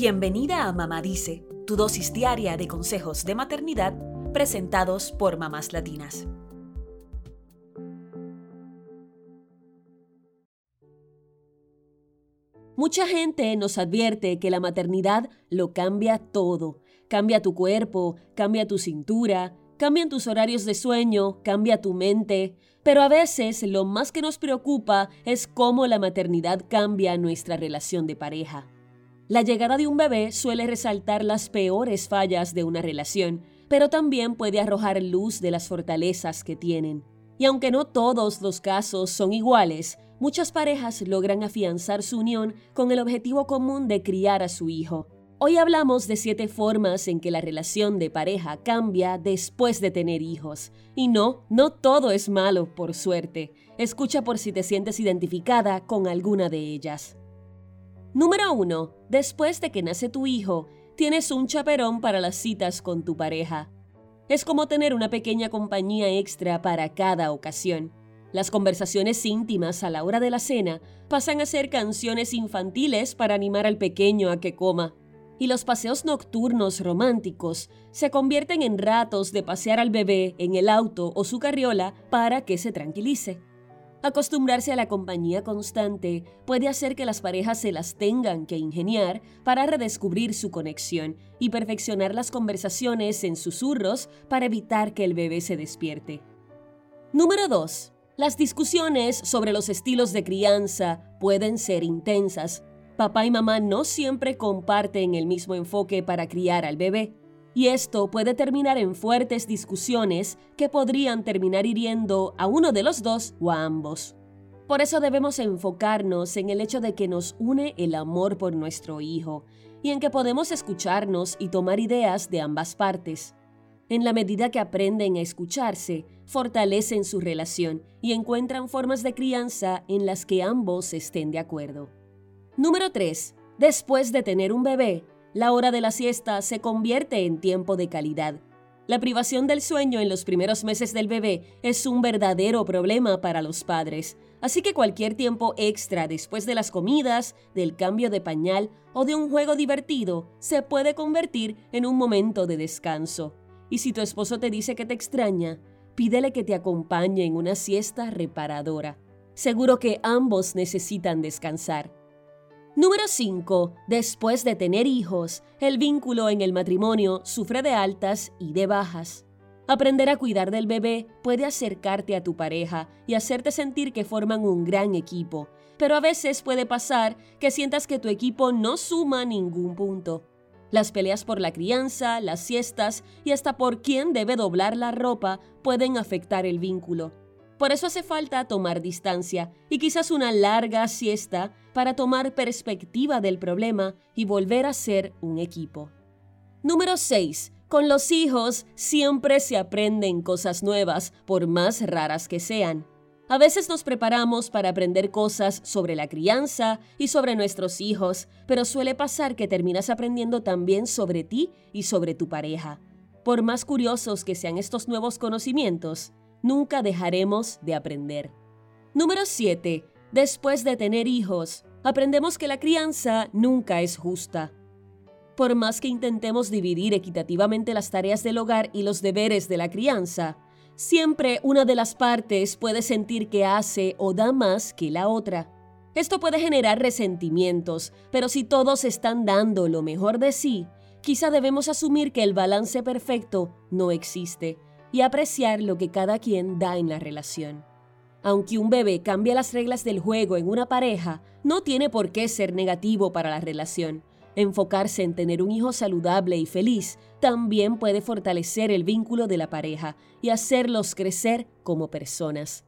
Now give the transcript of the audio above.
Bienvenida a Mamá Dice, tu dosis diaria de consejos de maternidad presentados por mamás latinas. Mucha gente nos advierte que la maternidad lo cambia todo. Cambia tu cuerpo, cambia tu cintura, cambian tus horarios de sueño, cambia tu mente. Pero a veces lo más que nos preocupa es cómo la maternidad cambia nuestra relación de pareja. La llegada de un bebé suele resaltar las peores fallas de una relación, pero también puede arrojar luz de las fortalezas que tienen. Y aunque no todos los casos son iguales, muchas parejas logran afianzar su unión con el objetivo común de criar a su hijo. Hoy hablamos de siete formas en que la relación de pareja cambia después de tener hijos. Y no, no todo es malo, por suerte. Escucha por si te sientes identificada con alguna de ellas. Número 1. Después de que nace tu hijo, tienes un chaperón para las citas con tu pareja. Es como tener una pequeña compañía extra para cada ocasión. Las conversaciones íntimas a la hora de la cena pasan a ser canciones infantiles para animar al pequeño a que coma. Y los paseos nocturnos románticos se convierten en ratos de pasear al bebé en el auto o su carriola para que se tranquilice. Acostumbrarse a la compañía constante puede hacer que las parejas se las tengan que ingeniar para redescubrir su conexión y perfeccionar las conversaciones en susurros para evitar que el bebé se despierte. Número 2. Las discusiones sobre los estilos de crianza pueden ser intensas. Papá y mamá no siempre comparten el mismo enfoque para criar al bebé y esto puede terminar en fuertes discusiones que podrían terminar hiriendo a uno de los dos o a ambos. Por eso debemos enfocarnos en el hecho de que nos une el amor por nuestro hijo y en que podemos escucharnos y tomar ideas de ambas partes. En la medida que aprenden a escucharse, fortalecen su relación y encuentran formas de crianza en las que ambos estén de acuerdo. Número 3. Después de tener un bebé, la hora de la siesta se convierte en tiempo de calidad. La privación del sueño en los primeros meses del bebé es un verdadero problema para los padres, así que cualquier tiempo extra después de las comidas, del cambio de pañal o de un juego divertido se puede convertir en un momento de descanso. Y si tu esposo te dice que te extraña, pídele que te acompañe en una siesta reparadora. Seguro que ambos necesitan descansar. Número 5. Después de tener hijos, el vínculo en el matrimonio sufre de altas y de bajas. Aprender a cuidar del bebé puede acercarte a tu pareja y hacerte sentir que forman un gran equipo, pero a veces puede pasar que sientas que tu equipo no suma ningún punto. Las peleas por la crianza, las siestas y hasta por quién debe doblar la ropa pueden afectar el vínculo. Por eso hace falta tomar distancia y quizás una larga siesta para tomar perspectiva del problema y volver a ser un equipo. Número 6. Con los hijos siempre se aprenden cosas nuevas, por más raras que sean. A veces nos preparamos para aprender cosas sobre la crianza y sobre nuestros hijos, pero suele pasar que terminas aprendiendo también sobre ti y sobre tu pareja. Por más curiosos que sean estos nuevos conocimientos, nunca dejaremos de aprender. Número 7. Después de tener hijos, aprendemos que la crianza nunca es justa. Por más que intentemos dividir equitativamente las tareas del hogar y los deberes de la crianza, siempre una de las partes puede sentir que hace o da más que la otra. Esto puede generar resentimientos, pero si todos están dando lo mejor de sí, quizá debemos asumir que el balance perfecto no existe y apreciar lo que cada quien da en la relación. Aunque un bebé cambia las reglas del juego en una pareja, no tiene por qué ser negativo para la relación. Enfocarse en tener un hijo saludable y feliz también puede fortalecer el vínculo de la pareja y hacerlos crecer como personas.